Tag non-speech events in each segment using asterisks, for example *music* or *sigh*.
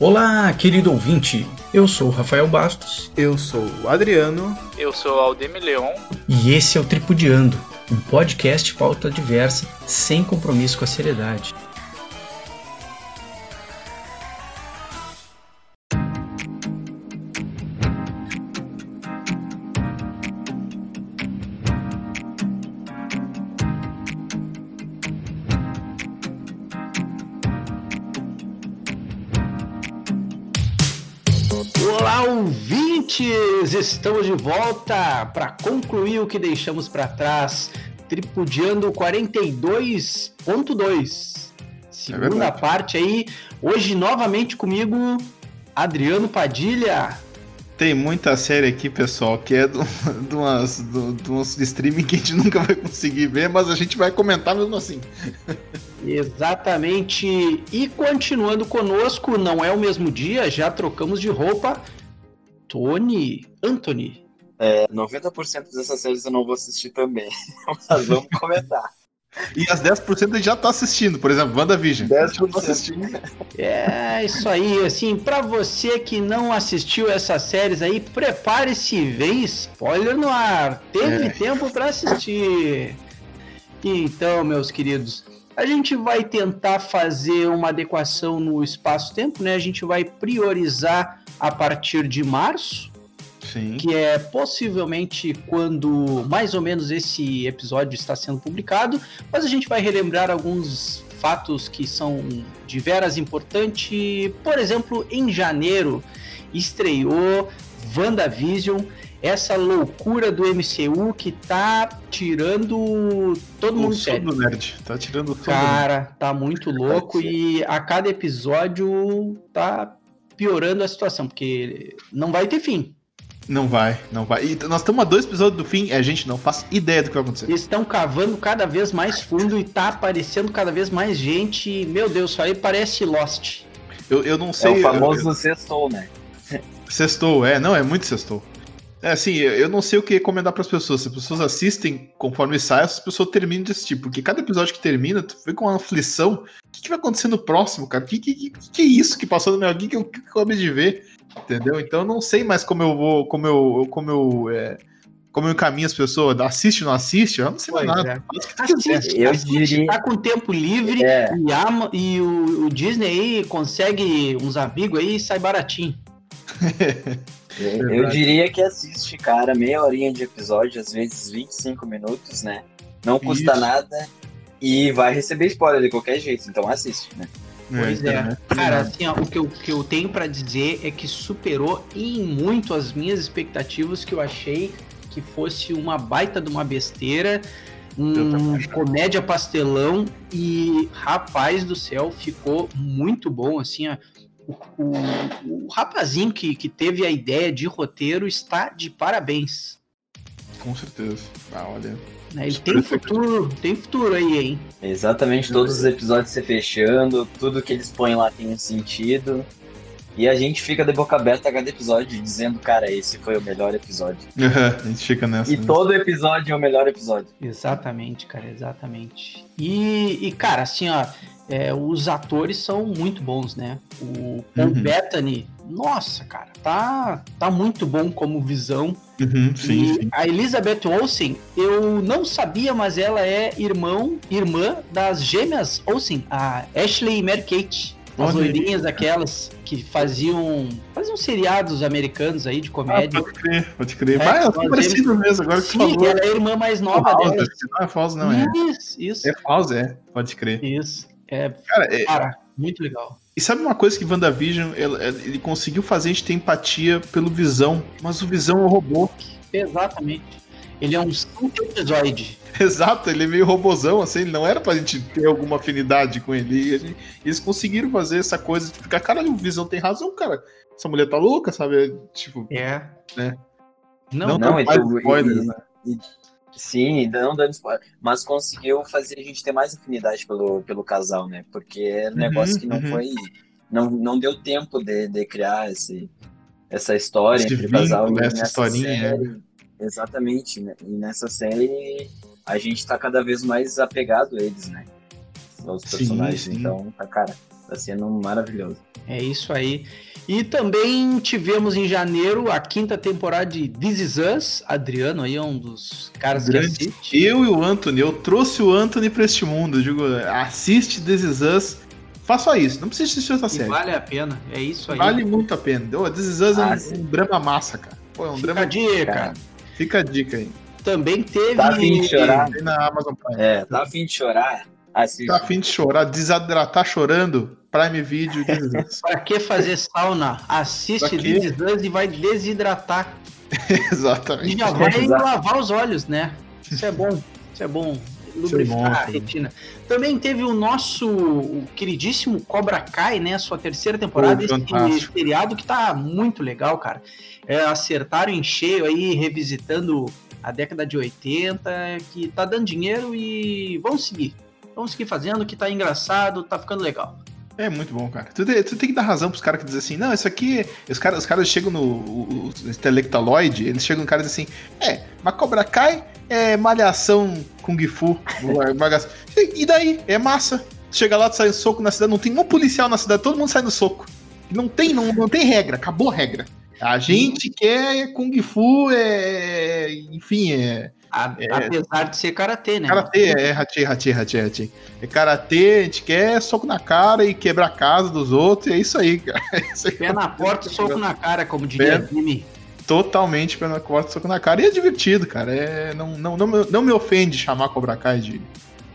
Olá, querido ouvinte. Eu sou o Rafael Bastos. Eu sou o Adriano. Eu sou o Aldemir Leon. E esse é o Tripudiando, um podcast pauta diversa, sem compromisso com a seriedade. Estamos de volta para concluir o que deixamos para trás, tripudiando 42.2. Segunda é parte aí, hoje novamente comigo, Adriano Padilha. Tem muita série aqui, pessoal, que é de umas, de umas streaming que a gente nunca vai conseguir ver, mas a gente vai comentar mesmo assim. Exatamente. E continuando conosco, não é o mesmo dia, já trocamos de roupa. Tony, Anthony. É, 90% dessas séries eu não vou assistir também, *laughs* mas vamos comentar. E as 10% a gente já tá assistindo, por exemplo, WandaVision. 10% tá assistindo. É, isso aí, assim, para você que não assistiu essas séries aí, prepare-se, vem spoiler no ar. Teve é. tempo para assistir. Então, meus queridos, a gente vai tentar fazer uma adequação no espaço-tempo, né? A gente vai priorizar a partir de março, Sim. que é possivelmente quando mais ou menos esse episódio está sendo publicado, mas a gente vai relembrar alguns fatos que são de veras importantes. Por exemplo, em janeiro estreou WandaVision, essa loucura do MCU que tá tirando todo o mundo sério. nerd, tá tirando todo Cara, tá muito louco e a cada episódio tá piorando a situação, porque não vai ter fim. Não vai, não vai. E nós estamos a dois episódios do fim e a gente não faz ideia do que vai acontecer. Eles estão cavando cada vez mais fundo e tá aparecendo cada vez mais gente. Meu Deus, isso aí parece Lost. Eu, eu não sei. É o famoso eu, sextou, né? Sextou, é, não, é muito sextou. É assim, eu não sei o que recomendar para as pessoas. Se as pessoas assistem conforme sai, as pessoas terminam de assistir. Porque cada episódio que termina, tu vê com uma aflição. O que, que vai acontecer no próximo, cara? O que, que, que, que, é isso que passou no meu? O que, que, eu, que eu acabei de ver? Entendeu? Então eu não sei mais como eu vou. Como eu. Como eu é, como eu encaminho as pessoas, assiste ou não assiste, eu não sei mais nada. É. Assiste, eu assiste, diria... tá com tempo livre é. e, ama, e o, o, Disney aí consegue uns amigos aí e sai baratinho. *laughs* Eu, diria que assiste, cara, meia horinha de episódio, às vezes 25 minutos, né? Não custa Isso. nada e vai receber spoiler de qualquer jeito, então assiste, né? Pois é. é. Cara, assim, ó, o que eu, que eu tenho para dizer é que superou em muito as minhas expectativas que eu achei que fosse uma baita de uma besteira, um comédia pastelão e rapaz do céu, ficou muito bom, assim, ó o, o, rapazinho que, que teve a ideia de roteiro está de parabéns. Com certeza. Ah, olha. Né, ele tem futuro, tem futuro aí, hein? Exatamente, todos os episódios se fechando, tudo que eles põem lá tem um sentido. E a gente fica de boca aberta a cada episódio, dizendo, cara, esse foi o melhor episódio. *laughs* a gente fica nessa. E né? todo episódio é o melhor episódio. Exatamente, cara, exatamente. E, e cara, assim, ó, é, os atores são muito bons, né? O Paul uhum. Bettany, nossa, cara, tá, tá muito bom como visão. Uhum, sim, sim. A Elizabeth Olsen, eu não sabia, mas ela é irmão, irmã das gêmeas Olsen, a Ashley e Mary Kate. As loirinhas aquelas que faziam. Faziam seriados americanos aí de comédia. Ah, pode crer, pode crer. É, Vai, é parecido mesmo, agora que Sim, falou. ela é a irmã mais nova dela. Não é falso, não é. Isso, isso. É falso, é. Pode crer. Isso. É, cara, é, cara, muito legal. E sabe uma coisa que WandaVision, ele, ele conseguiu fazer a gente ter empatia pelo Visão, mas o Visão é um robô. Exatamente. Ele é um sintetizóide. Exato, ele é meio robozão, assim, não era pra gente ter alguma afinidade com ele. Gente, eles conseguiram fazer essa coisa de ficar, cara, o Visão tem razão, cara. Essa mulher tá louca, sabe? Tipo. É. Né? Não, não, não então, spoiler, e, né? Sim, não dando spoiler, mas conseguiu fazer a gente ter mais afinidade pelo, pelo casal, né? Porque era um uhum, negócio que não uhum. foi. Não, não deu tempo de, de criar esse, essa história esse entre o casal né? essa historinha. É. Série, é. Exatamente, né? E nessa série a gente tá cada vez mais apegado a eles, né? Aos personagens. Sim, sim. Então, tá, cara, Tá sendo maravilhoso. É isso aí. E também tivemos em janeiro a quinta temporada de This Is Us. Adriano aí é um dos caras Grande. que assiste. Eu e o Anthony, eu trouxe o Anthony pra este mundo. Eu digo, assiste This Is Us. Faça só isso, não precisa assistir essa série. Vale a pena, é isso aí. Vale muito a pena. Oh, This Is Us ah, é um, um, drama massa, cara. Pô, é um Fica drama... a dica. Fica a dica aí. Também teve. Tá afim de chorar? Na Amazon Prime. É, tá afim de chorar? Assiste. Tá afim de chorar, desidratar chorando? Prime Video. *laughs* pra que fazer sauna? Assiste This e vai desidratar. *laughs* Exatamente. E já vai Exato. lavar os olhos, né? Isso é bom. Isso é bom. Lubrificar é a retina. Também teve o nosso o queridíssimo Cobra Kai, né? Sua terceira temporada, Pô, esse seriado que tá muito legal, cara. É, acertaram em cheio aí, revisitando a década de 80, que tá dando dinheiro e vamos seguir. Vamos seguir fazendo, que tá engraçado, tá ficando legal. É muito bom, cara. Tu, tu tem que dar razão pros caras que dizem assim, não, isso aqui. Os caras, os caras chegam no intelectaloide, eles chegam no cara e dizem assim, é, mas Cobra Kai é malhação Kung Fu. *laughs* e daí? É massa. Chega lá, tu sai no soco na cidade, não tem um policial na cidade, todo mundo sai no soco. Não tem, não, não tem regra, acabou a regra. A gente quer Kung Fu, é, enfim, é, a, é, apesar de ser karatê, né? Karatê, é hatê, hatê, hatê, hatê. É karatê, a gente quer soco na cara e quebrar a casa dos outros, é isso aí, cara. *laughs* É isso aí. Pé na porta e *laughs* soco na cara, como diria Jimmy. Totalmente pé na porta, soco na cara. E é divertido, cara. É, não, não, não, me, não me ofende chamar Cobra Kai de.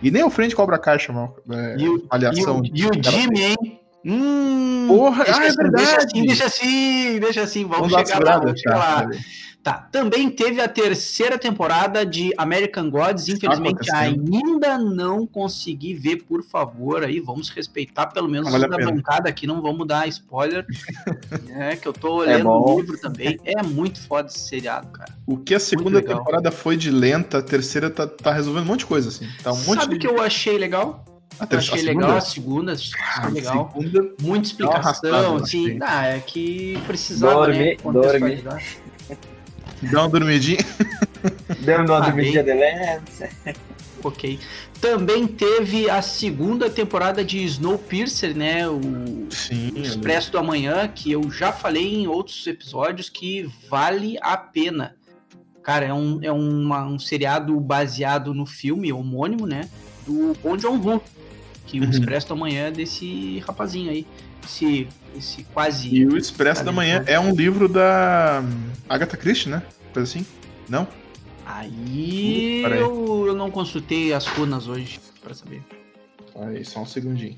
E nem ofende Cobra Kai chamar é, e o. E o, e o Jimmy, hein? Hum, Porra, ah, é assim, verdade. Deixa assim, deixa assim, deixa assim, vamos, vamos chegar lá, vamos chegar lá. Tá, também teve a terceira temporada de American Gods, infelizmente ainda não consegui ver, por favor, aí vamos respeitar pelo menos vale a bancada aqui, não vamos dar spoiler, *laughs* é que eu tô é lendo o livro também, é muito foda esse seriado, cara. O que a segunda temporada foi de lenta, a terceira tá, tá resolvendo um monte de coisa, assim, tá um monte Sabe o de... que eu achei legal? Eu achei a legal a segunda, ah, legal. Segunda, Muita explicação, assim, ah, é que precisava, dorme, né? Dorme. Dá uma dormidinha. Deu uma dormidinha de leve. *laughs* Ok. Também teve a segunda temporada de Snowpiercer, né? O Sim, Expresso do Amanhã, que eu já falei em outros episódios que vale a pena. Cara, é um, é uma, um seriado baseado no filme homônimo, né? Do Bong Joon-ho, que uhum. o Expresso do Amanhã é desse rapazinho aí. Esse, esse quase... E o Expresso da Manhã é um livro da Agatha Christie, né? Coisa assim? Não? Aí, aí. Eu, eu não consultei as runas hoje para saber. Aí, só um segundinho.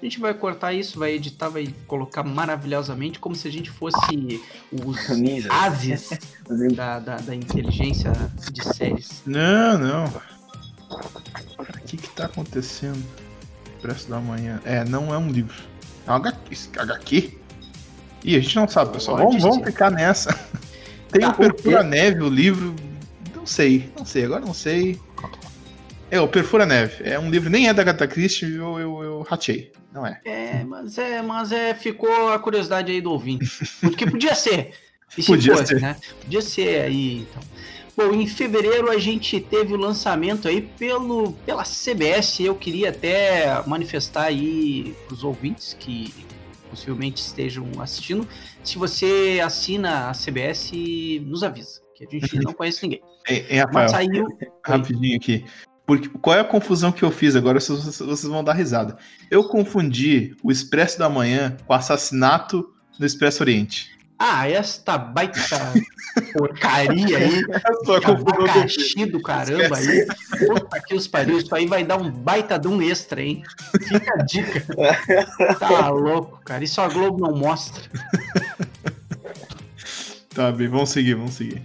A gente vai cortar isso, vai editar, vai colocar maravilhosamente, como se a gente fosse os *laughs* ases *laughs* da, da, da, inteligência de séries. Não, não. O que que tá acontecendo? Expresso da Manhã. É, não é um livro. É um HQ. HQ? Ih, a gente não sabe, pessoal. Vamos, vamos ficar nessa. *laughs* Tem tá, o Perfura Neve, o livro. Não sei, não sei, agora não sei. É, o Perfura Neve. É um livro, nem é da Agatha Christie, eu, eu, eu ratei. Não é. É, mas é, mas é, ficou a curiosidade aí do ouvinte. *laughs* Porque podia ser. E se podia fosse, ser. né? Podia ser aí, então. Bom, em fevereiro a gente teve o lançamento aí pelo, pela CBS. Eu queria até manifestar aí para os ouvintes que possivelmente estejam assistindo. Se você assina a CBS, nos avisa, que a gente não conhece ninguém. *laughs* É, é Rafael, saiu... *laughs* rapidinho aqui. Porque, qual é a confusão que eu fiz agora? Vocês, vocês vão dar risada. Eu confundi o Expresso da Manhã com o assassinato no Expresso Oriente. Ah, essa baita porcaria aí. *laughs* Abacaxi do caramba aí. Puta que os pariu. Isso aí vai dar um baita de um extra, hein? Fica a dica. *laughs* Tá louco, cara. Isso a Globo não mostra. Tá bem, vamos seguir, vamos seguir.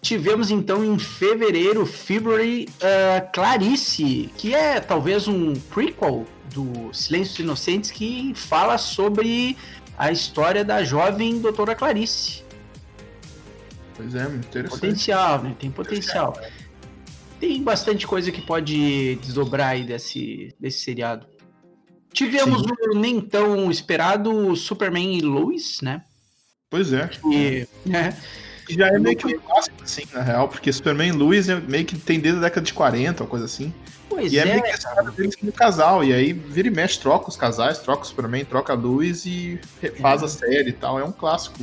Tivemos então em fevereiro February uh, Clarice, que é talvez um prequel do Silêncios Inocentes que fala sobre a história da jovem doutora Clarice. Pois é, muito interessante. Potencial, né? Tem potencial. Tem bastante coisa que pode desdobrar aí desse, desse seriado. Tivemos Sim. o nem tão esperado Superman e Lois, né? Pois é. Que, né? Que já é meio que um clássico, assim, na real, porque Superman e Lois é meio que tem desde a década de 40, uma coisa assim. Pois e é, é meio que a história deles como casal. E aí vira e mexe, troca os casais, troca o Superman, troca a luz e faz é. a série e tal. É um clássico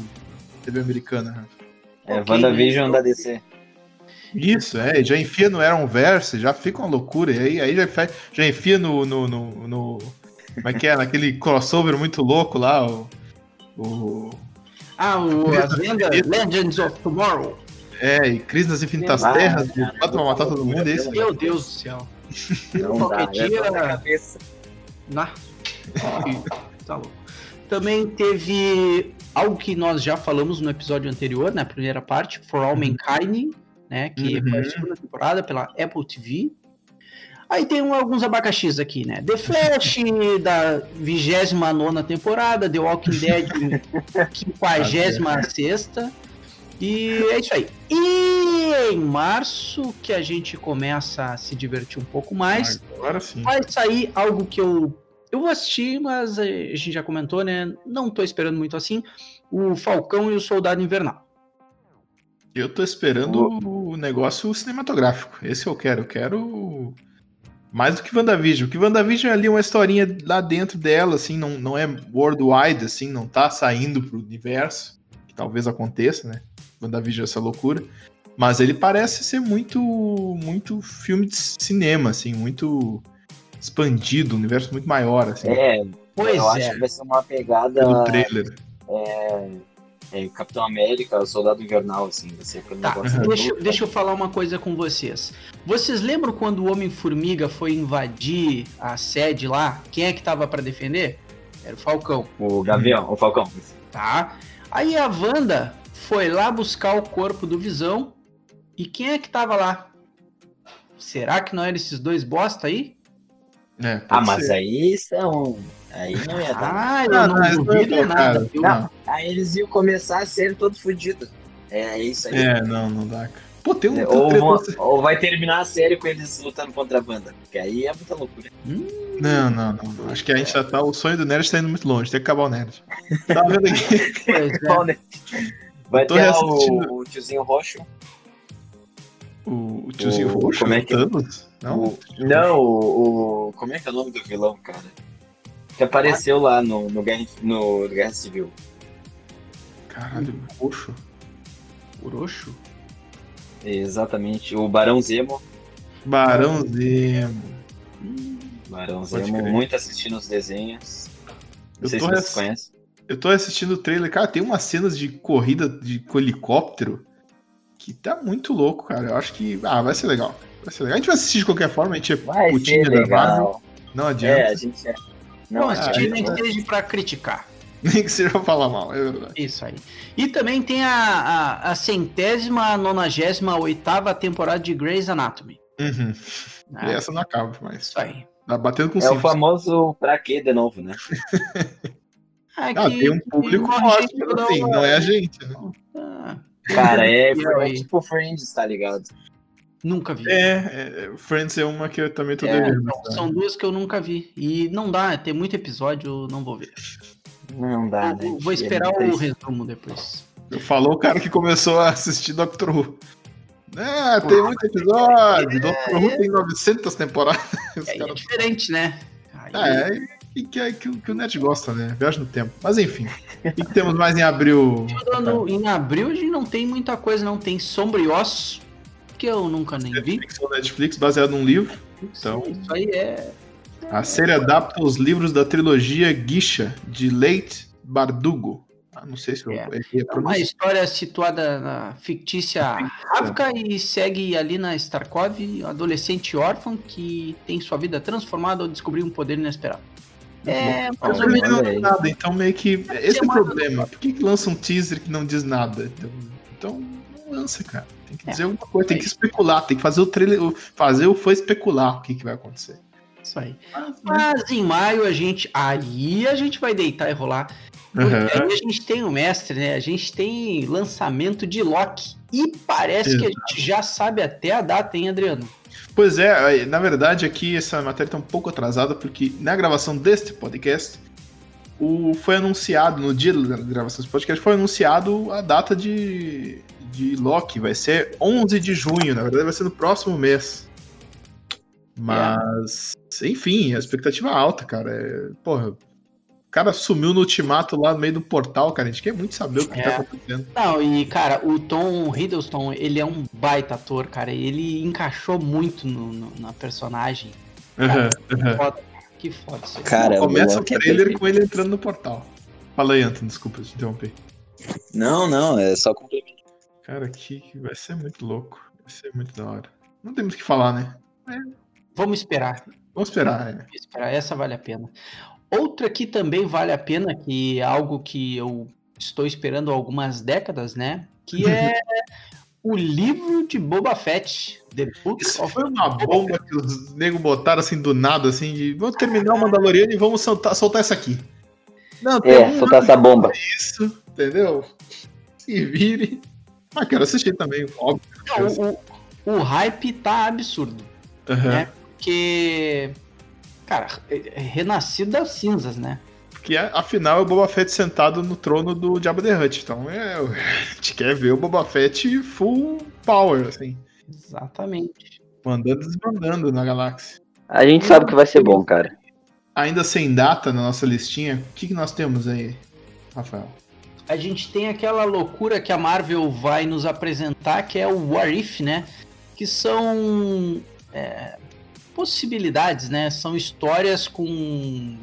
TV americana. Né? É, okay, WandaVision da DC. Isso, é, já enfia no Arrowverse, já fica uma loucura. E aí, aí já, já enfia no, no, no, no, Como é que é? Naquele crossover muito louco lá, o. o... Ah, o, as lendas Legends of Tomorrow. É, e Crise nas Infinitas ah, Terras, cara, o Pato matar todo mundo, é isso? Meu Deus do céu. Não Qualquer dá, dia. Cabeça. Na. *laughs* tá louco. Também teve algo que nós já falamos no episódio anterior, na primeira parte, For All uhum. Mankind, né? Que uhum. foi a segunda temporada pela Apple TV. Aí tem alguns abacaxis aqui, né? The Flash, *laughs* da 29 temporada, The Walking Dead, 56 e é isso aí. E em março, que a gente começa a se divertir um pouco mais, Agora sim. vai sair algo que eu, eu vou assistir, mas a gente já comentou, né? Não tô esperando muito assim. O Falcão e o Soldado Invernal. Eu tô esperando o, o negócio cinematográfico. Esse eu quero. Eu quero mais do que WandaVision. Que WandaVision é ali uma historinha lá dentro dela, assim, não, não é worldwide, assim, não tá saindo pro universo. Que talvez aconteça, né? WandaVision é essa loucura. Mas ele parece ser muito muito filme de cinema, assim, muito expandido, um universo muito maior, assim. É, pois eu é. acho que vai ser uma pegada. Pelo trailer. É, é, Capitão América, Soldado Invernal, assim, vai ser tá, deixa, deixa eu falar uma coisa com vocês. Vocês lembram quando o Homem-Formiga foi invadir a sede lá? Quem é que tava para defender? Era o Falcão. O Gavião, o Falcão. Tá. Aí a Wanda foi lá buscar o corpo do Visão. E quem é que tava lá? Será que não eram esses dois bosta aí? É, ah, mas ser. aí são. Aí não ia dar. Ah, eu não, não duvido nada. Não, aí eles iam começar a ser todo fodido. É isso aí. É, não, não dá. Pô, tem um. Ou, vão, ou vai terminar a série com eles lutando contra a banda. Porque aí é muita loucura. Hum. Não, não, não. Acho que a gente já tá. O sonho do Nerd tá indo muito longe. Tem que acabar o Nerd. Tá vendo aqui? *laughs* Pois é. Vai ter o, o tiozinho roxo. O, o tiozinho o, roxo? Como é que... Thanos? Não, o, não o, o, Como é que é o nome do vilão, cara? Que apareceu lá no, no, Guerra, no Guerra Civil. Caralho, roxo. O roxo? Exatamente. O Barão Zemo. Barão Zemo. Barão Zemo, muito assistindo os desenhos. Não eu sei se vocês conhecem. Eu tô assistindo o trailer, cara, tem umas cenas de corrida de helicóptero que tá muito louco, cara. Eu acho que. Ah, vai ser legal. Vai ser legal. A gente vai assistir de qualquer forma, a gente é vai time da Marvel. Não adianta. É, a gente é. Não, Não assistir nem que seja pra criticar. *laughs* Nem que seja pra falar mal, é verdade. Isso aí. E também tem a, a, a centésima, nonagésima, oitava temporada de Grey's Anatomy. Uhum. Ah, e essa não acaba, mas. Isso aí. Tá batendo com É o famoso pra quê de novo, né? *laughs* Ah, ah tem um público forte, assim, não é a gente, né? Ah, Cara, é, é tipo Friends, tá ligado? Nunca vi. É, é, Friends é uma que eu também tô é, devendo. São duas que eu nunca vi. E não dá, tem muito episódio, não vou ver. Não dá, né? Vou esperar o resumo depois. Falou o cara que começou a assistir Doctor Who. É, tem muito episódio. É, Doctor Who tem 900 temporadas. *laughs* É, é diferente, né? Aí... É, e que, é, que, que o Net gosta, né? Viagem no tempo. Mas enfim. O que temos mais em abril? Em abril a gente não tem muita coisa, não. Tem Sombra e Ossos, que eu nunca nem Netflix, vi. Netflix, baseado num livro. Então, Isso aí é. A série adapta os livros da trilogia Guicha, de Leite Bardugo. Ah, não sei se eu é. é uma história situada na fictícia Ravka e segue ali na Starkov, adolescente órfã que tem sua vida transformada ao descobrir um poder inesperado. É, mais ou menos. Não nada, então meio que. Esse é o problema. Por que, que lança um teaser que não diz nada? Então, então não lança, cara. Tem que é. dizer alguma coisa, tem que especular, tem que fazer o trailer, fazer o foi especular o que, que vai acontecer. Isso aí. Mas, Mas em maio a gente. Aí a gente vai deitar e rolar. Porque uhum. aí a gente tem o mestre, né? A gente tem lançamento de Loki. E parece Exato. que a gente já sabe até a data, hein, Adriano? Pois é, na verdade aqui essa matéria está um pouco atrasada, porque na gravação deste podcast, o, foi anunciado, no dia da gravação desse podcast, foi anunciado a data de, de Loki, vai ser 11 de junho, na verdade vai ser no próximo mês. Mas, é. enfim, a expectativa é alta, cara. É, porra, o cara sumiu no ultimato lá no meio do portal, cara. A gente quer muito saber o que tá é. tá acontecendo. Não, e, cara, o Tom Hiddleston, ele é um baita ator, cara. Ele encaixou muito no, no na personagem. Cara, uhum, uhum. Que foda isso. Cara, começa o trailer com ele entrando no portal. Fala aí, Anton, desculpa te interromper. Não, não, é só complemento. Cara, que vai ser muito louco. Vai ser muito da hora. Não temos que falar, né? É. Vamos esperar. Vamos esperar, é. Vamos esperar. Essa vale a pena. Outra que também vale a pena, que é algo que eu estou esperando há algumas décadas, né? Que é *laughs* o livro de Boba Fett. The Book Isso of... foi uma bomba que os negros botaram assim do nada, assim, de vamos terminar o Mandaloriano e vamos soltar, soltar essa aqui. Não, é, um soltar essa bomba. Isso, entendeu? Se vire. Ah, quero assistir também, óbvio. Não, o, o, hype tá absurdo. Uhum. Né? Porque, cara, é, é renascido das cinzas, né? Porque afinal é o Boba Fett sentado no trono do Jabba the Hutt. Então é, a gente quer ver o Boba Fett full power, assim. Exatamente. Mandando e desmandando na galáxia. A gente sabe que vai ser bom, cara ainda sem data na nossa listinha, o que, que nós temos aí, Rafael? A gente tem aquela loucura que a Marvel vai nos apresentar, que é o What If, né? Que são é, possibilidades, né? São histórias com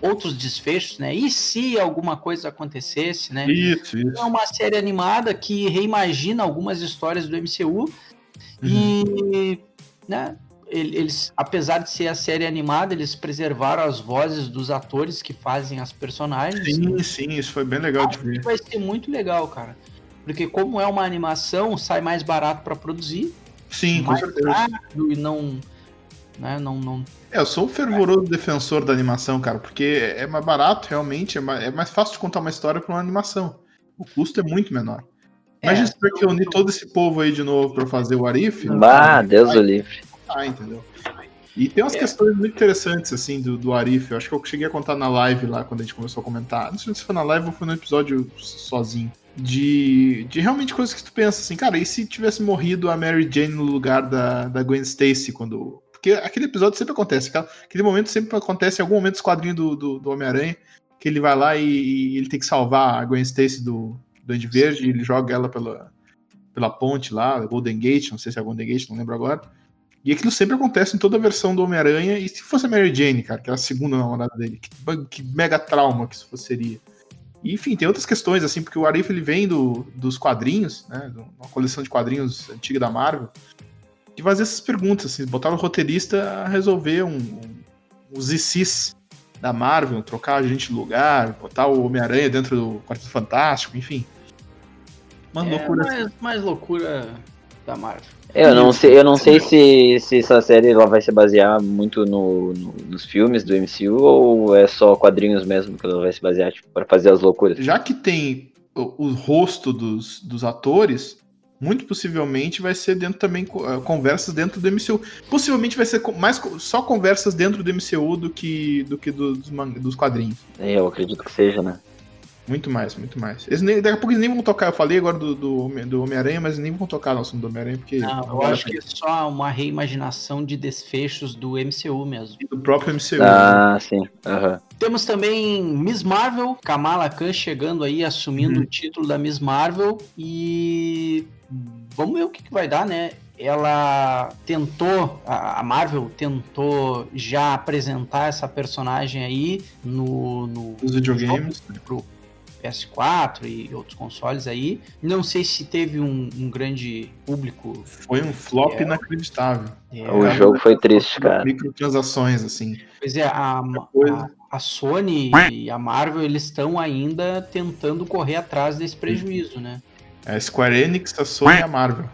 outros desfechos, né? E se alguma coisa acontecesse, né? Isso, isso. É uma série animada que reimagina algumas histórias do MCU uhum. e, né? eles, apesar de ser a série animada, eles preservaram as vozes dos atores que fazem as personagens. Sim, sim, isso foi bem legal de ver. Vai ser muito legal, cara. Porque como é uma animação, sai mais barato para produzir. Sim, com certeza. E não, né, não, não... É, eu sou um fervoroso defensor da animação, cara, porque é mais barato, realmente, é mais, é mais fácil de contar uma história para uma animação. O custo é muito menor. Imagina é, se tiver que unir todo esse povo aí de novo para fazer o Arif. Ah, Deus o livre contar, entendeu? E tem umas é. questões muito interessantes, assim, do, do Arif. Eu acho que eu cheguei a contar na live lá, quando a gente começou a comentar. Não sei se foi na live ou foi no episódio sozinho. De, de realmente coisas que tu pensa, assim, cara, e se tivesse morrido a Mary Jane no lugar da, da Gwen Stacy quando. Porque aquele episódio sempre acontece, aquele momento sempre acontece em algum momento dos quadrinhos do, do, do Homem-Aranha, que ele vai lá e, e, ele tem que salvar a Gwen Stacy do, do Andy Verde, e ele joga ela pela, pela ponte lá, Golden Gate, não sei se é Golden Gate, não lembro agora. E aquilo sempre acontece em toda a versão do Homem-Aranha. E se fosse a Mary Jane, cara, que era a segunda namorada dele, que, que mega trauma que isso seria. E, enfim, tem outras questões, assim, porque o Arif ele vem do, dos quadrinhos, né? Uma coleção de quadrinhos antiga da Marvel, de fazer essas perguntas, assim, botar o roteirista a resolver um, um, os ICs da Marvel, trocar a gente de lugar, botar o Homem-Aranha dentro do Quarteto Fantástico, enfim. Uma é, loucura. Mais, assim. mais loucura da Marvel. Eu não sei, eu não sei se, se essa série ela vai se basear muito no, no, nos filmes do MCU ou é só quadrinhos mesmo que ela vai se basear tipo, para fazer as loucuras. Já que tem o, o, rosto dos, dos atores, muito possivelmente vai ser dentro também uh, conversas dentro do MCU. Possivelmente vai ser mais só conversas dentro do MCU do que do que dos, dos quadrinhos. É, eu acredito que seja, né? Muito mais, muito mais. Eles nem, daqui a pouco eles nem vão tocar. Eu falei agora do, do, do Homem-Aranha, mas nem vão tocar no assunto do Homem-Aranha, porque. Não, eu acho que é só uma reimaginação de desfechos do MCU mesmo. E do próprio MCU. Ah, né? sim. Uhum. Temos também Miss Marvel, Kamala Khan chegando aí, assumindo uhum. o título da Miss Marvel. E vamos ver o que, que vai dar, né? ela tentou, a Marvel tentou já apresentar essa personagem aí no, no nos videogames pro, PS4 e outros consoles aí. Não sei se teve um, um grande público. Foi um flop é, inacreditável. É, o jogo foi triste, cara. Microtransações, assim. Pois é, a, a, a Sony e a Marvel, eles estão ainda tentando correr atrás desse prejuízo, né? É a Square Enix, a Sony e a Marvel.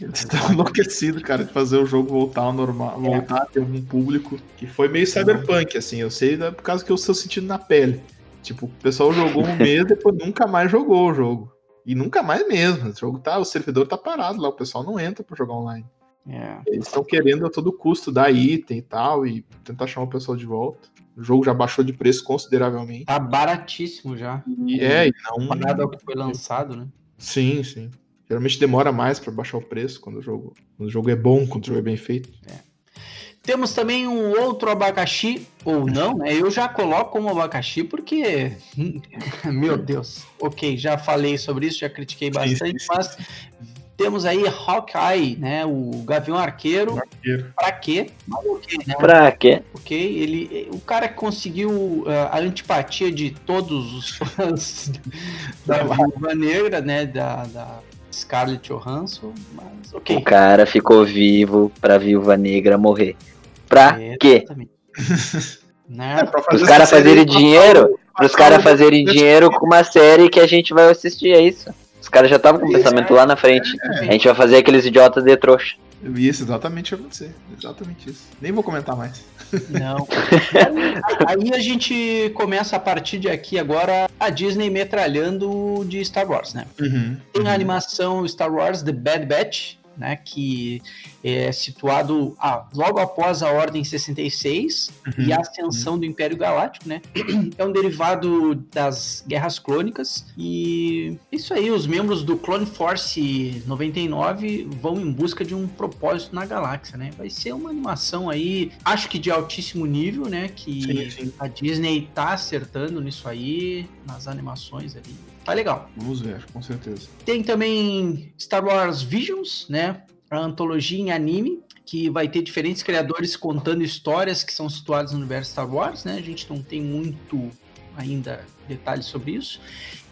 Eles estão enlouquecidos, cara, de fazer o jogo voltar ao normal, é. voltar a ter um público que foi meio cyberpunk, assim. Eu sei por causa que eu estou sentindo na pele. Tipo, o pessoal jogou um mês e depois nunca mais jogou o jogo. E nunca mais mesmo. O jogo tá, o servidor tá parado lá, o pessoal não entra para jogar online. É. Eles estão querendo a todo custo dar item e tal e tentar chamar o pessoal de volta. O jogo já baixou de preço consideravelmente. Tá baratíssimo já. E é, e não. Nada ao que foi lançado, né? Sim, sim. Geralmente demora mais para baixar o preço quando o jogo, quando o jogo é bom, quando o jogo é bem feito. É. Temos também um outro abacaxi, ou não, né? Eu já coloco como abacaxi porque. *laughs* Meu Deus. Ok, já falei sobre isso, já critiquei bastante, mas temos aí Hawkeye, né? O Gavião Arqueiro. Arqueiro. Pra quê? Mas okay, né? Pra quê? Ok, ele, o cara conseguiu uh, a antipatia de todos os *laughs* fãs da Viúva Negra, né? Da, da Scarlett Johansson, mas ok. O cara ficou vivo pra Viúva Negra morrer. Pra é, quê? *laughs* né? É, os caras fazerem dinheiro, os caras fazerem dinheiro com uma série que a gente vai assistir, é isso? Os caras já estavam com o pensamento lá na frente. É. A gente vai fazer aqueles idiotas de trouxa. Isso, exatamente acontecer. Exatamente isso. Nem vou comentar mais. Não. *laughs* Aí a gente começa a partir de aqui agora a Disney metralhando de Star Wars, né? Uhum, Tem a animação Star Wars The Bad Batch, né, que é situado ah, logo após a Ordem 66 uhum. e a ascensão uhum. do Império Galáctico, né? É um derivado das Guerras Clônicas e isso aí, os membros do Clone Force 99 vão em busca de um propósito na galáxia, né? Vai ser uma animação aí, acho que de altíssimo nível, né, que sim, sim. a Disney tá acertando nisso aí, nas animações ali. Tá legal. Vamos ver, com certeza. Tem também Star Wars Visions, né? A antologia em anime, que vai ter diferentes criadores contando histórias que são situadas no universo Star Wars, né? A gente não tem muito ainda detalhes sobre isso.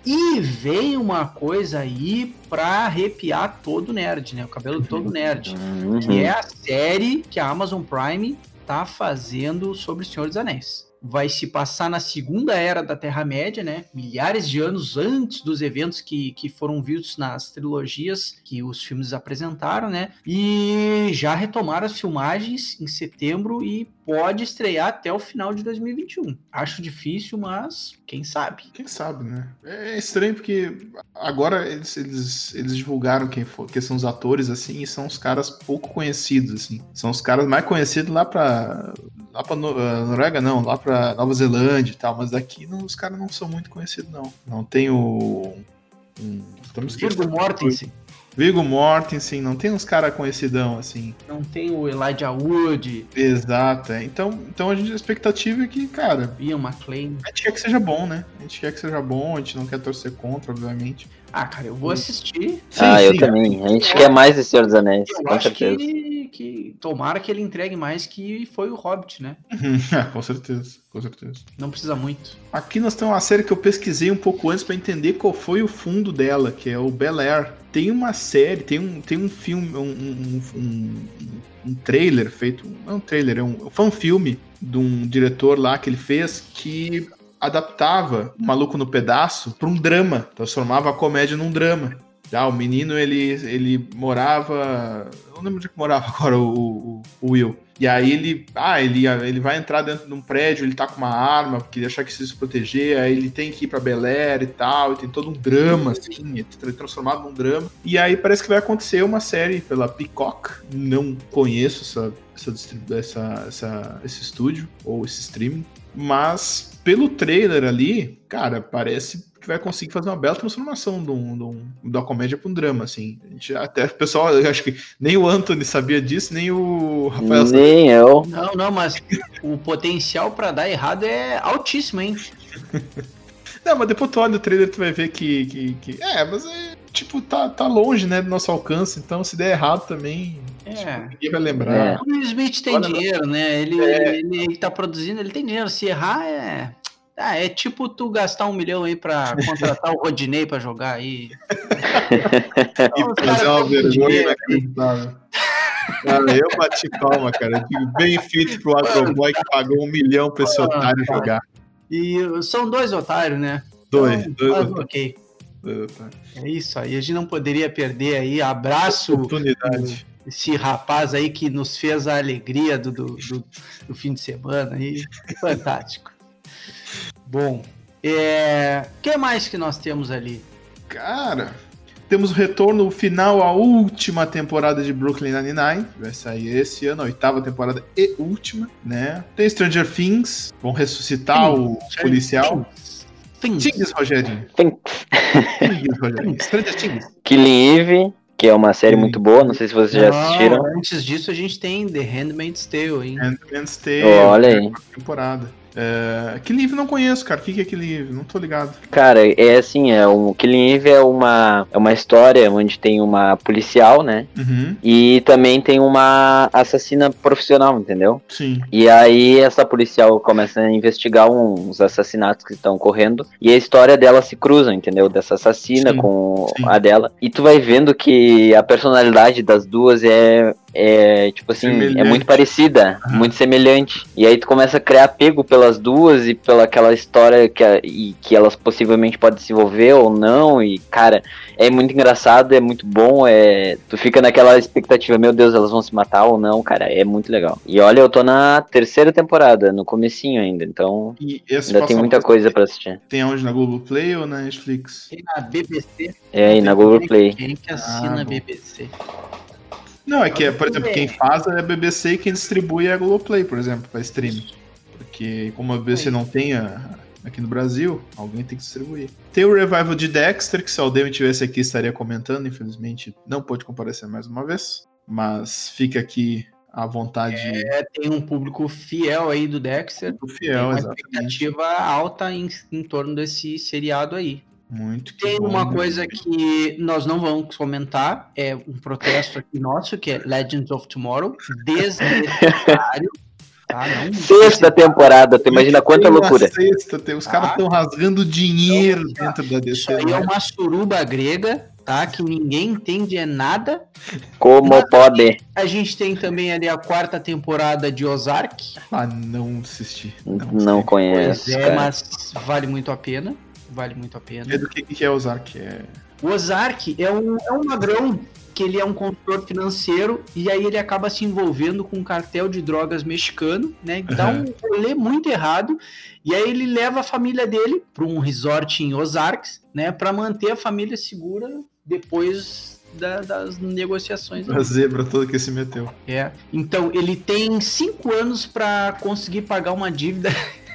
E vem uma coisa aí pra arrepiar todo nerd, né? O cabelo todo nerd. Uhum. Que é a série que a Amazon Prime tá fazendo sobre o Senhor dos Anéis vai se passar na segunda era da Terra-média, né? Milhares de anos antes dos eventos que, que foram vistos nas trilogias que os filmes apresentaram, né? E já retomaram as filmagens em setembro e pode estrear até o final de 2021. Acho difícil, mas quem sabe? Quem sabe, né? É estranho porque agora eles, eles, eles divulgaram quem, for, quem são os atores, assim, e são os caras pouco conhecidos, assim. São os caras mais conhecidos lá pra. Lá pra uh, Noruega, não, lá pra Nova Zelândia e tal, mas daqui não, os caras não são muito conhecidos, não. Não tem o. Um, Virgo Mortensen. Viggo Mortensen, não tem uns caras conhecidão assim. Não tem o Elijah Wood. Exato, é. Então, então a, gente, a expectativa é que, cara. Ian McLean. A gente quer que seja bom, né? A gente quer que seja bom, a gente não quer torcer contra, obviamente. Ah, cara, eu vou assistir. Sim, ah, sim, eu também. A gente eu quer mais de Senhor dos Anéis, eu com certeza. Que, que tomara que ele entregue mais que foi o Hobbit, né? *laughs* é, com certeza, com certeza. Não precisa muito. Aqui nós temos uma série que eu pesquisei um pouco antes para entender qual foi o fundo dela, que é o Bel Air. Tem uma série, tem um, tem um filme, um, um, um, um trailer feito. Não é um trailer, é um, um fan-filme de um diretor lá que ele fez que adaptava o Maluco no Pedaço para um drama, transformava a comédia num drama. Ah, o menino, ele, ele morava. Eu não lembro onde que morava *laughs* agora o, o, o, Will. E aí ele. Ah, ele, ele vai entrar dentro de um prédio, ele tá com uma arma, porque ele achar que se proteger, aí ele tem que ir pra Bel Air e tal, e tem todo um drama, assim, é transformado num drama. E aí parece que vai acontecer uma série pela Peacock. Não conheço essa, essa, essa, essa esse estúdio ou esse streaming. Mas pelo trailer ali, cara, parece que vai conseguir fazer uma bela transformação de um, da comédia para um drama, assim. A gente, até o pessoal, eu acho que nem o Anthony sabia disso, nem o Rafael. Nem eu. Não, não, mas o potencial para dar errado é altíssimo, hein? *laughs* não, mas depois tu olha o trailer, tu vai ver que. que, que é, mas é, tipo, tá, tá longe, né, do nosso alcance, então se der errado também. É. Tipo, ninguém vai lembrar. É. O Will Smith tem Olha, dinheiro, né? Ele, é. ele, ele tá produzindo, ele tem dinheiro. Se errar, é. Ah, é tipo tu gastar um milhão aí pra contratar o Rodinei pra jogar aí. *laughs* e fazer uma vergonha inacreditável. Cara, eu bati palma, cara. bem feito pro Agroboy que pagou um milhão pra esse otário jogar. E são dois otários, né? Dois, então, dois. Ah, ok. É isso aí. A gente não poderia perder aí. Abraço. Oportunidade. Esse rapaz aí que nos fez a alegria do, do, do, do fim de semana aí. *laughs* Fantástico. Bom, é... o que mais que nós temos ali? Cara, temos o retorno final à última temporada de Brooklyn Nine-Nine. Vai sair esse ano, a oitava temporada e última, né? Tem Stranger Things, vão ressuscitar Things. o policial. Things, Things Rogerinho. Things. Things, Rogerinho. *laughs* Stranger Things. Killing Eve. que é uma série muito boa, não sei se vocês já assistiram. Antes disso, a gente tem The Handmaid's Tale, hein? Handmaid's Tale, olha aí. temporada. É, Killing Eve não conheço, cara. O que, que é Killing Eve? Não tô ligado. Cara, é assim, é um, Killing Eve é uma, é uma história onde tem uma policial, né? Uhum. E também tem uma assassina profissional, entendeu? Sim. E aí essa policial começa a investigar uns assassinatos que estão ocorrendo e a história dela se cruza, entendeu? Dessa assassina sim, com sim. a dela. E tu vai vendo que a personalidade das duas é é, tipo assim, é semelhante. é muito parecida, uhum. muito semelhante. E aí tu começa a criar apego pelas duas e pela aquela história que, a, e, que elas possivelmente podem se envolver ou não. E, cara, é muito engraçado, é muito bom. É, tu fica naquela expectativa, meu Deus, elas vão se matar ou não, cara. É muito legal. E olha, eu tô na terceira temporada, no comecinho ainda, então ainda tem muita coisa para assistir. Tem onde na Google Play ou na Netflix? Tem na BBC. É, e na Google Play. Quem que assina ah, BBC? Não, é que, é, por exemplo, quem faz é a BBC e quem distribui é a Globoplay, por exemplo, para streaming. Porque como a BBC não tem a, aqui no Brasil, alguém tem que distribuir. Tem o revival de Dexter, que se o Demi tivesse aqui estaria comentando, infelizmente não pôde comparecer mais uma vez. Mas fica aqui à vontade. É, tem um público fiel aí do Dexter. Muito fiel, tem uma exatamente. expectativa alta em, em torno desse seriado aí. Muito Tem bom, uma coisa que nós não vamos comentar, é um protesto aqui nosso, que é Legends of Tomorrow, desnecessário. Tá, sexta temporada, tu imagina quanta loucura. Sexta, tem, os caras estão tá. rasgando dinheiro então, dentro da DC. Isso aí é uma suruba grega, tá? Que ninguém entende é nada. Como Mas, pode? A gente tem também ali a quarta temporada de Ozark. Ah, não assisti. Não, não conheço. é, mas vale muito a pena vale muito a pena. É do que, que é Ozark? É... O Ozark é um, é um magrão que ele é um consultor financeiro e aí ele acaba se envolvendo com um cartel de drogas mexicano, né? Dá uhum. um rolê muito errado e aí ele leva a família dele para um resort em Ozarks, né? Para manter a família segura depois da, das negociações. A zebra toda que se meteu. É. Então ele tem cinco anos para conseguir pagar uma dívida *laughs*